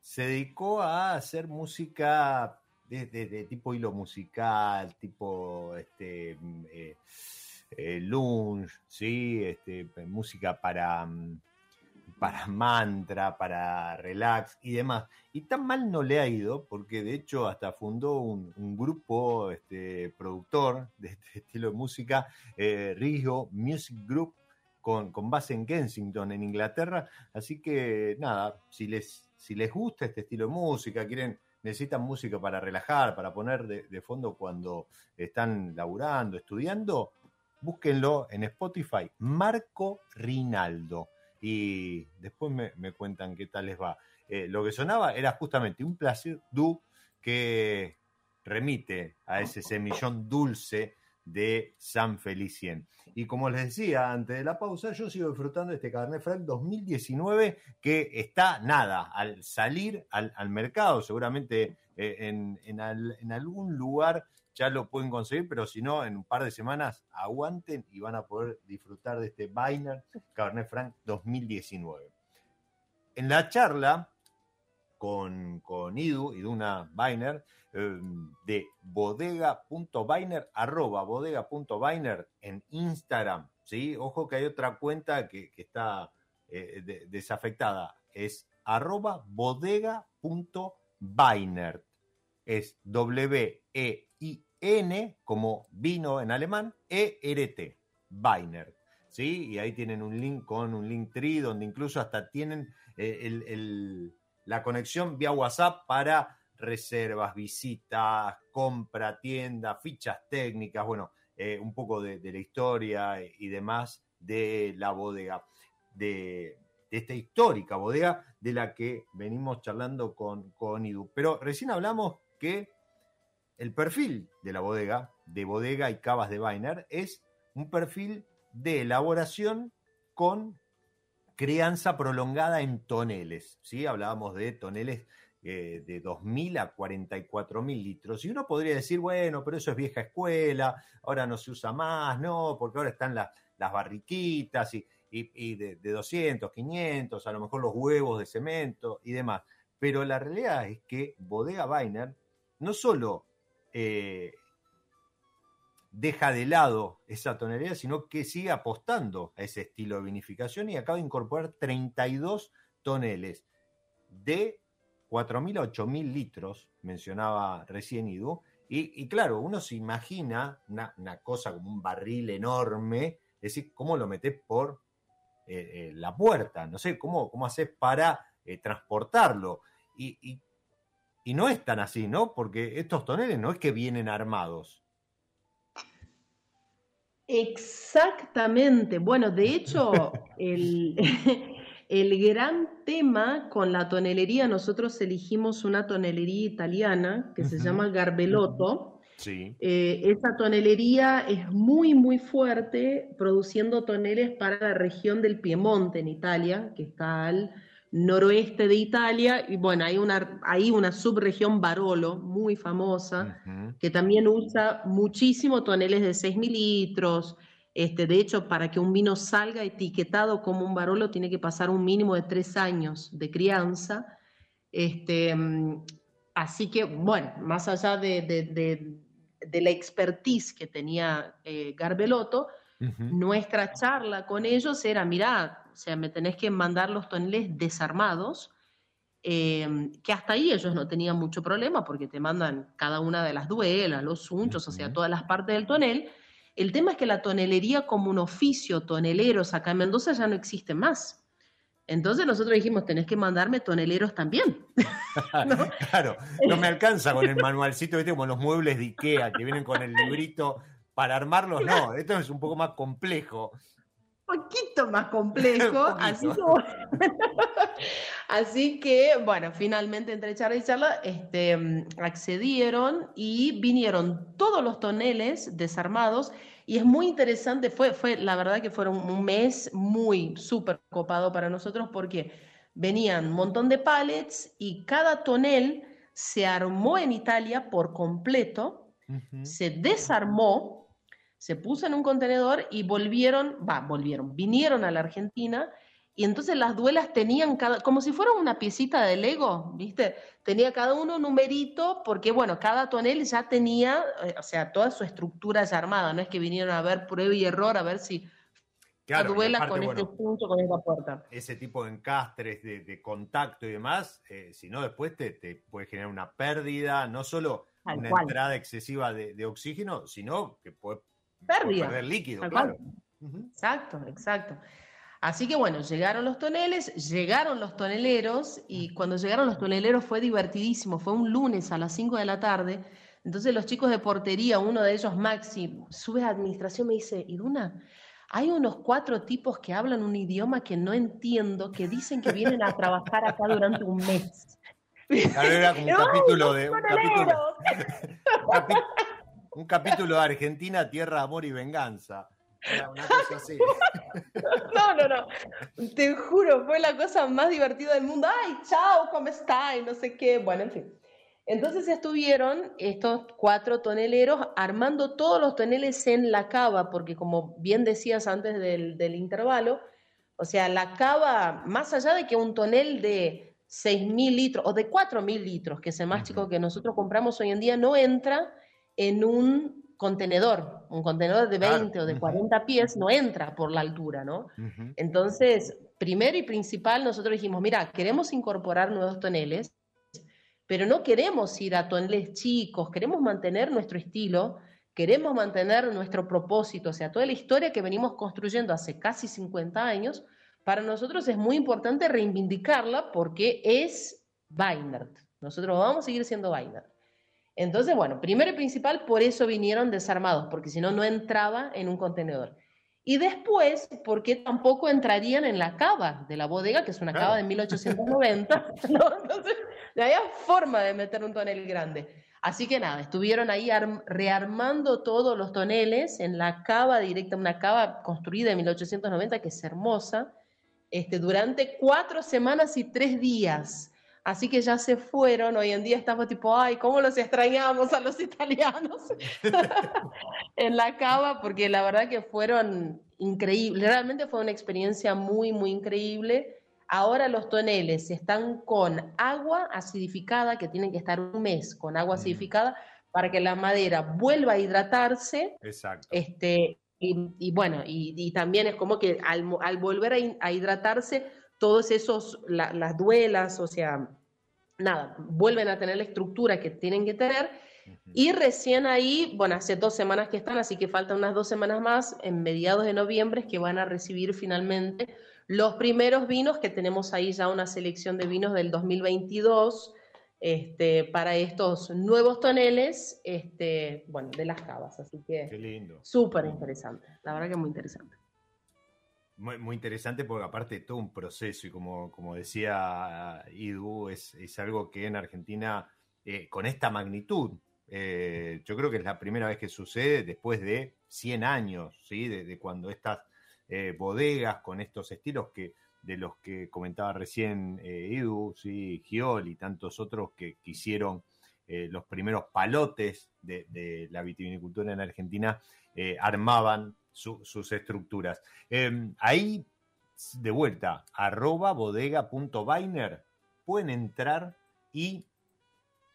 se dedicó a hacer música de, tipo hilo musical, tipo este, eh, eh, ¿sí? este, música para, para mantra, para relax y demás. Y tan mal no le ha ido, porque de hecho hasta fundó un, grupo este, productor de este estilo de música, eh, Music Group, con, con, base en Kensington, en Inglaterra. Así que nada, si les, si les gusta este estilo de música, quieren, necesitan música para relajar, para poner de, de fondo cuando están laburando, estudiando, búsquenlo en Spotify, Marco Rinaldo y después me, cuentan qué tal les va. Eh, lo que sonaba era justamente un placer du que remite a ese semillón dulce de San Felicien. Y como les decía antes de la pausa, yo sigo disfrutando de este Cabernet Franc 2019 que está nada, al salir al, mercado, seguramente eh, en, en, algún lugar ya lo pueden conseguir, pero si no, en un par de semanas aguanten y van a poder disfrutar de este Biner Cabernet Franc 2019. En la charla con, con Idu, Iduna Biner, em, de bodega.biner, arroba bodega.biner en Instagram, ¿sí? Ojo que hay otra cuenta que, está eh, desafectada, es arroba bodega.biner, es W-E I-N como vino en alemán, E-R-T, Weiner. ¿Sí? Y ahí tienen un link con un link tree donde incluso hasta tienen eh, la conexión vía WhatsApp para reservas, visitas, compra, tienda, fichas técnicas, bueno, eh, un poco de, la historia y demás de la bodega, de, esta histórica bodega de la que venimos charlando con, con Idu. Pero recién hablamos que el perfil de la bodega, de bodega y cavas de Weiner, es un perfil de elaboración con crianza prolongada en toneles. ¿sí? Hablábamos de toneles eh, de 2.000 a 44.000 litros. Y uno podría decir, bueno, pero eso es vieja escuela, ahora no se usa más, no, porque ahora están las barriquitas y, de, de, 200, 500, a lo mejor los huevos de cemento y demás. Pero la realidad es que Bodega Weiner no solo eh, deja de lado esa tonalidad, sino que sigue apostando a ese estilo de vinificación y acaba de incorporar 32 toneles de 4.000 a 8.000 litros, mencionaba recién Idu, y, claro, uno se imagina una, cosa como un barril enorme, es decir, ¿cómo lo metes por eh, eh, la puerta? No sé, ¿cómo, cómo haces para transportarlo? y y no es tan así, ¿no? Porque estos toneles no es que vienen armados. Exactamente. Bueno, de hecho, el, el, gran tema con la tonelería, nosotros elegimos una tonelería italiana que se llama Garbelotto. Sí. Eh, esa tonelería es muy, muy fuerte, produciendo toneles para la región del Piemonte en Italia, que está al noroeste de Italia, y bueno, hay una, hay una subregión Barolo muy famosa, que también usa muchísimo toneles de 6 mililitros. Este, de hecho, para que un vino salga etiquetado como un Barolo, tiene que pasar un mínimo de tres años de crianza. Este, así que, bueno, más allá de, la expertise que tenía eh, Garbelotto, nuestra charla con ellos era, mirá, o sea, me tenés que mandar los toneles desarmados, em, que hasta ahí ellos no tenían mucho problema porque te mandan cada una de las duelas, los unchos, o sea, todas las partes del tonel. El tema es que la tonelería como un oficio toneleros acá en Mendoza ya no existe más. Entonces nosotros dijimos, tenés que mandarme toneleros también. Claro, no me alcanza con el manualcito, ¿viste? como los muebles de Ikea que vienen con el librito para armarlos, no, esto es un poco más complejo poquito más complejo. así, que, bueno, finalmente entre charla y charla este, accedieron y vinieron todos los toneles desarmados. Y es muy interesante, fue, fue la verdad que fue un mes muy súper copado para nosotros porque venían un montón de pallets y cada tonel se armó en Italia por completo, se desarmó se puso en un contenedor y volvieron, va, volvieron, vinieron a la Argentina y entonces las duelas tenían cada, como si fuera una piecita de Lego, ¿viste? Tenía cada uno un numerito porque, bueno, cada tonel ya tenía, eh, o sea, toda su estructura ya armada, no es que vinieron a ver prueba y error, a ver si Claro, duela aparte, con este punto, con esta puerta. ese tipo de encastres, de, de contacto y demás, eh, si no después te, te puede generar una pérdida, no solo una cual. entrada excesiva de, de oxígeno, sino que puede, Pérdida. perder líquido, claro. Exacto, exacto. Así que bueno, llegaron los toneles, llegaron los toneleros y cuando llegaron los toneleros fue divertidísimo, fue un lunes a las 5 de la tarde. Entonces los chicos de portería, uno de ellos, Maxi, sube a administración, me dice, Iduna, hay unos cuatro tipos que hablan un idioma que no entiendo, que dicen que vienen a trabajar acá durante un mes. Claro, era como un ¡Ay, capítulo de un capítulo! un capítulo de Argentina, Tierra, Amor y Venganza. Era una cosa así. No, no, no. Te juro, fue la cosa más divertida del mundo. Ay, chao, ¿cómo está? Y no sé qué. Bueno, en fin. Entonces estuvieron estos cuatro toneleros armando todos los toneles en la cava, porque como bien decías antes del, del intervalo, o sea, la cava, más allá de que un tonel de 6.000 litros o de 4.000 litros, que es el más chico que nosotros compramos hoy en día, no entra en un contenedor. Un contenedor de Claro. 20 o de Ujú. 40 pies no entra por la altura, ¿no? Entonces, primero y principal, nosotros dijimos, mira, queremos incorporar nuevos toneles, pero no queremos ir a toneles chicos, queremos mantener nuestro estilo, queremos mantener nuestro propósito, o sea, toda la historia que venimos construyendo hace casi 50 años, para nosotros es muy importante reivindicarla porque es Weinert. Nosotros vamos a seguir siendo Weinert. Entonces, bueno, primero y principal, por eso vinieron desarmados, porque si no, no entraba en un contenedor. Y después, porque tampoco entrarían en la cava de la bodega, que es una Claro. cava de 1890, ¿no? Entonces, no había forma de meter un tonel grande. Así que nada, estuvieron ahí arm- rearmando todos los toneles en la cava directa, una cava construida en 1890, que es hermosa, este, durante cuatro semanas y tres días. Así que ya se fueron, hoy en día estamos tipo, ay, ¿cómo los extrañamos a los italianos? en la cava, porque la verdad que fueron increíbles, realmente fue una experiencia muy, muy increíble. Ahora los toneles están con agua acidificada, que tienen que estar un mes con agua Mm. acidificada para que la madera vuelva a hidratarse Exacto. este, y, y bueno, y, y también es como que al, al volver a, a hidratarse, todos esos, la- las duelas, o sea, nada, vuelven a tener la estructura que tienen que tener. Y recién ahí, bueno, hace dos semanas que están, así que faltan unas dos semanas más, en mediados de noviembre, es que van a recibir finalmente los primeros vinos, que tenemos ahí ya una selección de vinos del 2022 este, para estos nuevos toneles, este, bueno, de las cavas. Así que súper interesante, la verdad que muy interesante. Muy, interesante porque aparte todo un proceso y como, como decía Idu, es, es algo que en Argentina, eh, con esta magnitud, eh, yo creo que es la primera vez que sucede después de 100 años, ¿sí? de, cuando estas eh, bodegas con estos estilos que de los que comentaba recién Idu, ¿sí? Giol y tantos otros que quisieron los primeros palotes de, la vitivinicultura en Argentina, armaban su, sus estructuras. Eh, ahí, de vuelta, arroba bodega.biner, pueden entrar y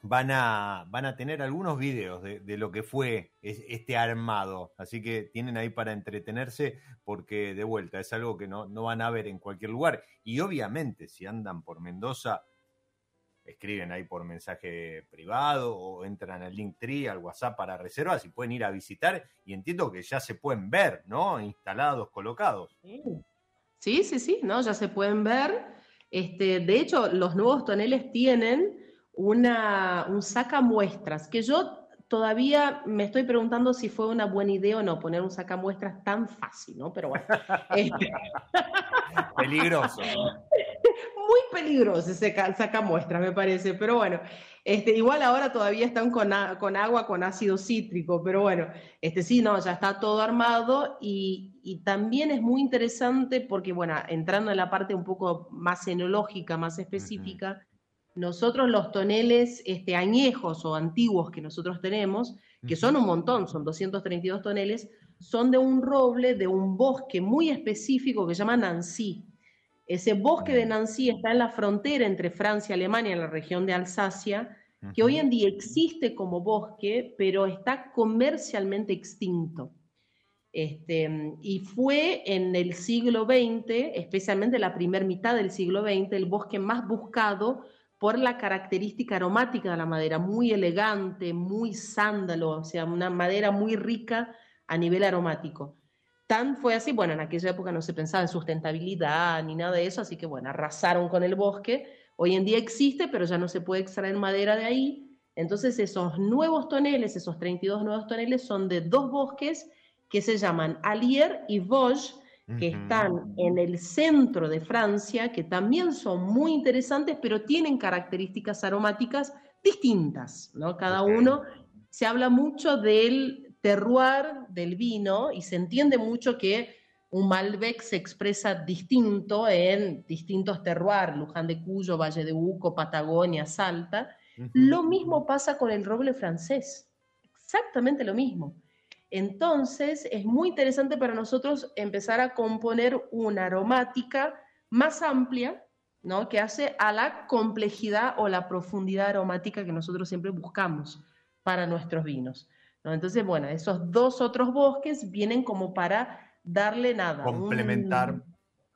van a, van a tener algunos videos de, de, lo que fue este armado. Así que tienen ahí para entretenerse porque de vuelta es algo que no, no van a ver en cualquier lugar. Y obviamente si andan por Mendoza, escriben ahí por mensaje privado o entran al Linktree, al WhatsApp para reservas y pueden ir a visitar y entiendo que ya se pueden ver, ¿no? Instalados, colocados. Sí, sí, sí, ¿no? Ya se pueden ver. Este, de hecho, los nuevos toneles tienen una, un sacamuestras, que yo todavía me estoy preguntando si fue una buena idea o no poner un sacamuestras tan fácil, ¿no? Pero bueno. este... Peligroso. Muy peligroso ese sacamuestras, me parece, pero bueno, este, igual ahora todavía están con, con, agua con ácido cítrico, pero bueno, este, sí, no, ya está todo armado y, y, también es muy interesante porque, bueno, entrando en la parte un poco más enológica, más específica, uh -huh. nosotros los toneles este, añejos o antiguos que nosotros tenemos, que son un montón, son 232 toneles, son de un roble, de un bosque muy específico que se llama Nancy. Ese bosque de Nancy está en la frontera entre Francia y Alemania, en la región de Alsacia, que hoy en día existe como bosque, pero está comercialmente extinto. Este, y fue en el siglo XX, especialmente la primera mitad del siglo XX, el bosque más buscado por la característica aromática de la madera, muy elegante, muy sándalo, o sea, una madera muy rica a nivel aromático. Tan fue así, bueno, en aquella época no se pensaba en sustentabilidad ni nada de eso, así que bueno, arrasaron con el bosque. Hoy en día existe, pero ya no se puede extraer madera de ahí. Entonces esos nuevos toneles, esos 32 nuevos toneles son de dos bosques que se llaman Allier y Vosges, que están en el centro de Francia, que también son muy interesantes, pero tienen características aromáticas distintas, ¿no? Cada uno se habla mucho del terroir del vino y se entiende mucho que un Malbec se expresa distinto en distintos terroirs, Luján de Cuyo, Valle de Uco, Patagonia, Salta. Lo mismo pasa con el roble francés, exactamente lo mismo. Entonces, es muy interesante para nosotros empezar a componer una aromática más amplia, ¿no? Que hace a la complejidad o la profundidad aromática que nosotros siempre buscamos para nuestros vinos. ¿No? Entonces, bueno, esos dos otros bosques vienen como para darle nada. Complementar.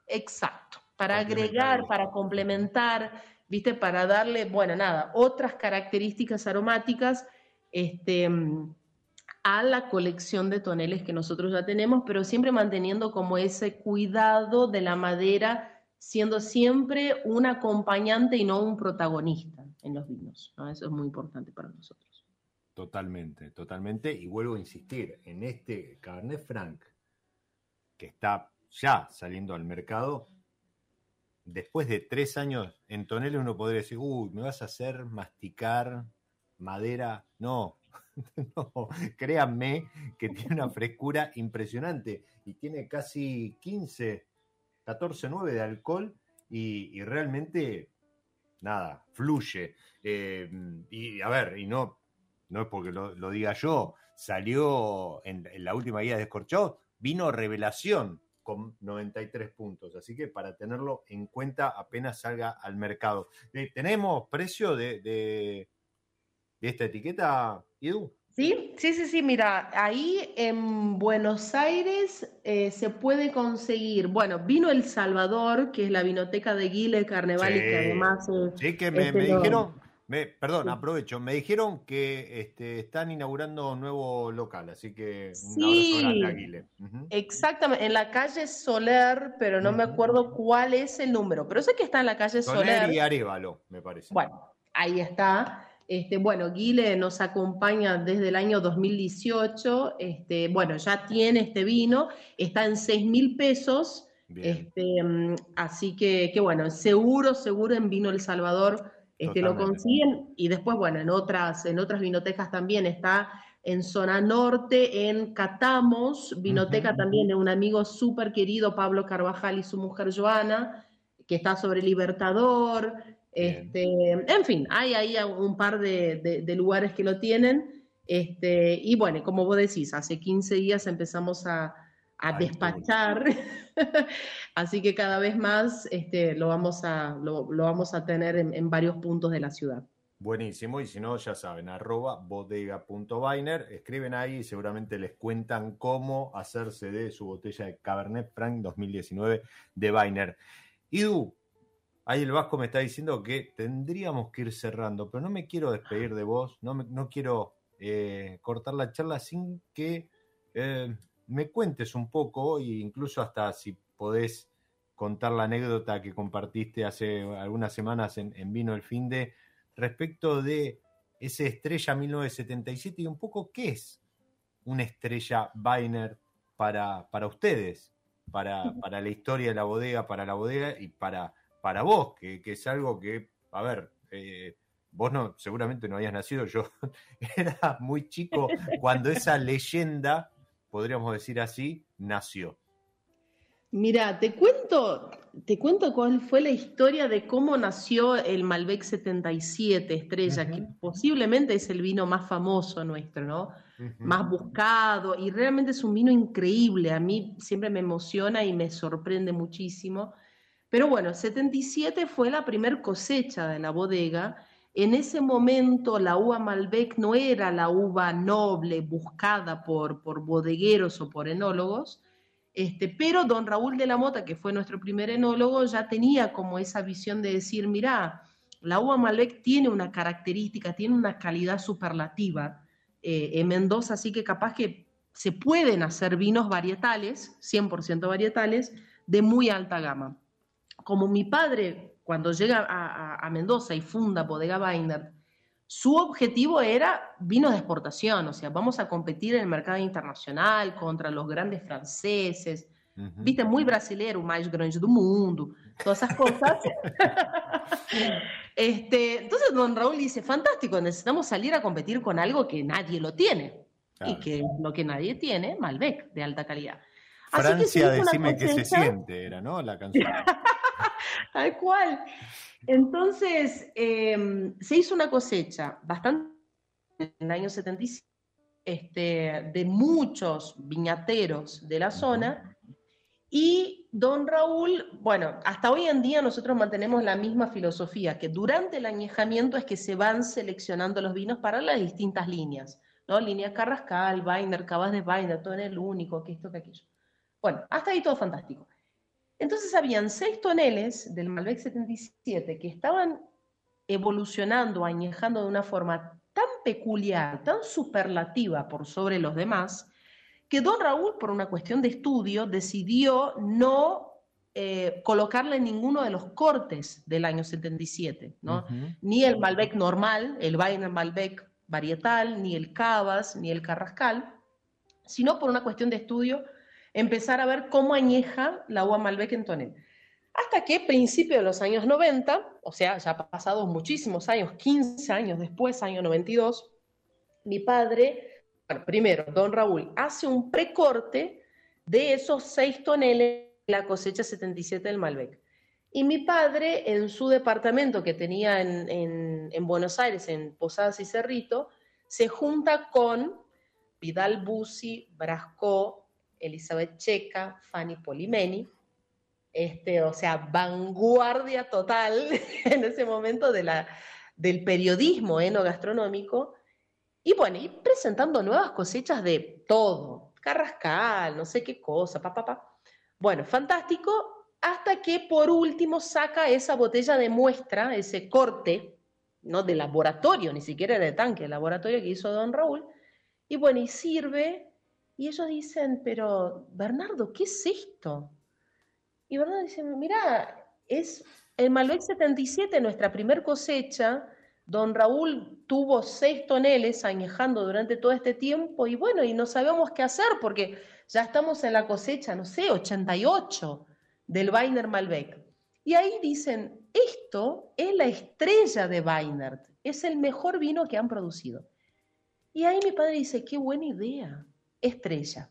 Exacto, para agregar, para complementar, ¿viste? Para darle, bueno, nada, otras características aromáticas. Este, a la colección de toneles que nosotros ya tenemos, pero siempre manteniendo como ese cuidado de la madera, siendo siempre un acompañante y no un protagonista en los vinos. Eso es muy importante para nosotros. Totalmente, totalmente. Y vuelvo a insistir, en este Cabernet Franc, que está ya saliendo al mercado, después de tres años en toneles uno podría decir, uy, me vas a hacer masticar madera. No, no, créanme que tiene una frescura impresionante y tiene casi 15, 14, 9 de alcohol y, realmente, nada, fluye. Eh, y a ver, y no, no es porque lo, diga yo, salió en, la última guía de Escorchado, vino revelación con 93 puntos. Así que para tenerlo en cuenta apenas salga al mercado. Eh, ¿Tenemos precio de, de esta etiqueta, Edu? Sí, sí, sí, sí, mira, ahí en Buenos Aires eh, se puede conseguir, bueno, vino El Salvador, que es la vinoteca de Guile Carneval y que además... Eh, sí, que me, dijeron, me, perdón, aprovecho, me dijeron que este, están inaugurando un nuevo local, así que sí, Aguile. Exactamente, en la calle Soler, pero no me acuerdo cuál es el número, pero sé que está en la calle Soler. Soler y Arevalo, me parece. Bueno, ahí está. Este, bueno, Guile nos acompaña desde el año 2018. Este, bueno, ya tiene este vino, está en 6 mil pesos. Este, mm, así que, bueno, seguro, seguro en Vino El Salvador este, lo consiguen. Y después, bueno, en otras, en otras vinotecas también está en zona norte, en Catamos, vinoteca también de un amigo súper querido, Pablo Carvajal y su mujer Joana, que está sobre Libertador. Este, en fin, hay ahí un par de, lugares que lo tienen. Este, y bueno, como vos decís, hace 15 días empezamos a, despachar, así que cada vez más este, lo, vamos a, lo, vamos a tener en, varios puntos de la ciudad. Buenísimo, y si no, ya saben, arroba bodega.biner, escriben ahí y seguramente les cuentan cómo hacerse de su botella de Cabernet Franc 2019 de Biner. Idu, Ahí el Vasco me está diciendo que tendríamos que ir cerrando, pero no me quiero despedir de vos, no, no quiero eh, cortar la charla sin que eh, me cuentes un poco, e incluso hasta si podés contar la anécdota que compartiste hace algunas semanas en, Vino el Fin de respecto de ese estrella 1977 y un poco qué es una estrella Biner para, para ustedes, para, para la historia de la bodega, para la bodega y para para vos, que, es algo que, a ver, eh, vos no, seguramente no habías nacido, yo era muy chico cuando esa leyenda, podríamos decir así, nació. Mira, te cuento, te cuento cuál fue la historia de cómo nació el Malbec 77 Estrella, que posiblemente es el vino más famoso nuestro, ¿no? Más buscado y realmente es un vino increíble. A mí siempre me emociona y me sorprende muchísimo. Pero bueno, 77 fue la primer cosecha de la bodega En ese momento la uva Malbec no era la uva noble buscada por, por bodegueros o por enólogos, este, pero don Raúl de la Mota, que fue nuestro primer enólogo, ya tenía como esa visión de decir, mira, la uva Malbec tiene una característica, tiene una calidad superlativa eh, en Mendoza, así que capaz que se pueden hacer vinos varietales, 100% varietales, de muy alta gama. Como mi padre, cuando llega a, Mendoza y funda Bodega Weiner, su objetivo era vinos de exportación, o sea, vamos a competir en el mercado internacional contra los grandes franceses, viste, muy brasileiro, o más grande del mundo, todas esas cosas. este, entonces don Raúl dice, fantástico, necesitamos salir a competir con algo que nadie lo tiene. Y que lo que nadie tiene, Malbec, de alta calidad. Francia, decime qué se siente, era, ¿no? La canción. Tal cual. Entonces, em, se hizo una cosecha bastante en el año 77 este, de muchos viñateros de la zona y don Raúl, bueno, hasta hoy en día nosotros mantenemos la misma filosofía, que durante el añejamiento es que se van seleccionando los vinos para las distintas líneas, ¿no? Línea Carrascal, Weiner, Cabas de Weiner, todo en el único, que esto, que aquello. Bueno, hasta ahí todo fantástico. Entonces habían seis toneles del Malbec 77 que estaban evolucionando, añejando de una forma tan peculiar, tan superlativa por sobre los demás, que don Raúl, por una cuestión de estudio, decidió no eh, colocarle ninguno de los cortes del año 77, ¿no? Ni el Malbec normal, el Weiner Malbec varietal, ni el Cavas, ni el Carrascal, sino por una cuestión de estudio empezar a ver cómo añeja la uva Malbec en tonel. Hasta que, principio de los años 90, o sea, ya pasados muchísimos años, 15 años después, año 92, mi padre, primero, don Raúl, hace un precorte de esos 6 toneles de la cosecha 77 del Malbec. Y mi padre, en su departamento que tenía en, en Buenos Aires, en Posadas y Cerrito, se junta con Vidal Busi, Brasco, Elizabeth Checa, Fanny Polimeni, este, o sea, vanguardia total en ese momento de la, del periodismo enogastronómico, y bueno, y presentando nuevas cosechas de todo, carrascal, no sé qué cosa, papá, pa, pa. Bueno, fantástico, hasta que por último saca esa botella de muestra, ese corte, no de laboratorio, ni siquiera de tanque, laboratorio que hizo don Raúl, y bueno, y sirve y ellos dicen, pero Bernardo, ¿qué es esto? Y Bernardo dice, mira, es el Malbec 77, nuestra primer cosecha. Don Raúl tuvo seis toneles añejando durante todo este tiempo y bueno, y no sabemos qué hacer porque ya estamos en la cosecha, no sé, 88 del Weiner Malbec. Y ahí dicen, esto es la estrella de Weiner, es el mejor vino que han producido. Y ahí mi padre dice, qué buena idea estrella.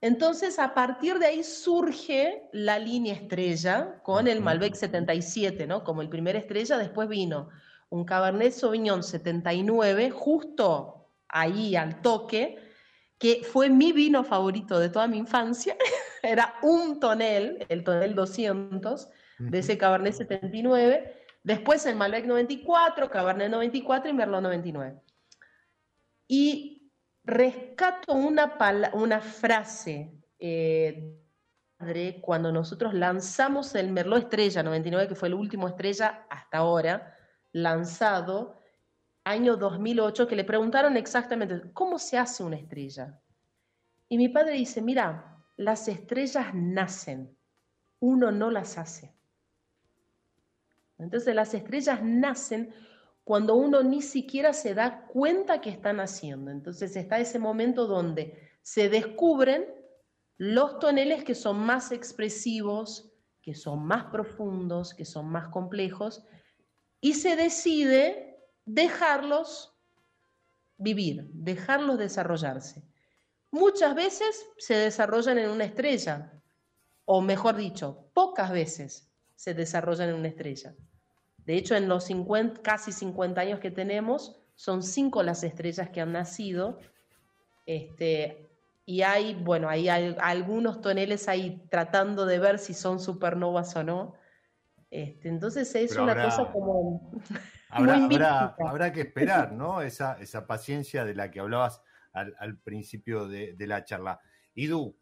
Entonces, a partir de ahí surge la línea estrella con el Malbec 77, ¿no? Como el primer estrella, después vino un Cabernet Sauvignon 79, justo ahí al toque, que fue mi vino favorito de toda mi infancia. Era un tonel, el tonel 200 de ese Cabernet 79. Después el Malbec 94, Cabernet 94 y Merlot 99. Y rescato una, una frase eh, cuando nosotros lanzamos el Merlot Estrella 99, que fue el último estrella hasta ahora, lanzado, año 2008, que le preguntaron exactamente, ¿cómo se hace una estrella? Y mi padre dice, mira, las estrellas nacen, uno no las hace. Entonces las estrellas nacen cuando uno ni siquiera se da cuenta que están haciendo. Entonces está ese momento donde se descubren los toneles que son más expresivos, que son más profundos, que son más complejos, y se decide dejarlos vivir, dejarlos desarrollarse. Muchas veces se desarrollan en una estrella, o mejor dicho, pocas veces se desarrollan en una estrella. De hecho, en los 50, casi 50 años que tenemos, son cinco las estrellas que han nacido. Este, y hay, bueno, hay, algunos toneles ahí tratando de ver si son supernovas o no. Este, entonces es una cosa como... Habrá, que esperar, ¿no? Esa, esa paciencia de la que hablabas al, principio de, de, la charla. Idu,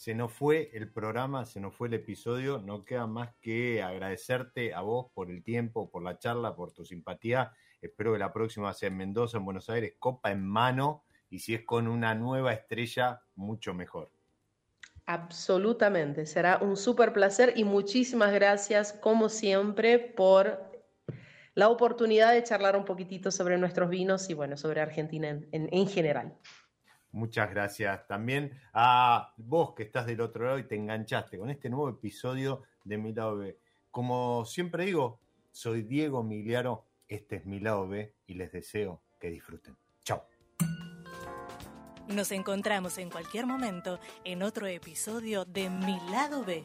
se nos fue el programa, se nos fue el episodio, no queda más que agradecerte a vos por el tiempo, por la charla, por tu simpatía. Espero que la próxima sea en Mendoza, en Buenos Aires, copa en mano, y si es con una nueva estrella, mucho mejor. Absolutamente, será un súper placer y muchísimas gracias, como siempre, por la oportunidad de charlar un poquitito sobre nuestros vinos y, bueno, sobre Argentina en, en general. Muchas gracias también a vos que estás del otro lado y te enganchaste con este nuevo episodio de Mi Lado B. Como siempre digo, soy Diego Miliaro, este es Mi Lado B y les deseo que disfruten. Chao. Nos encontramos en cualquier momento en otro episodio de Mi Lado B.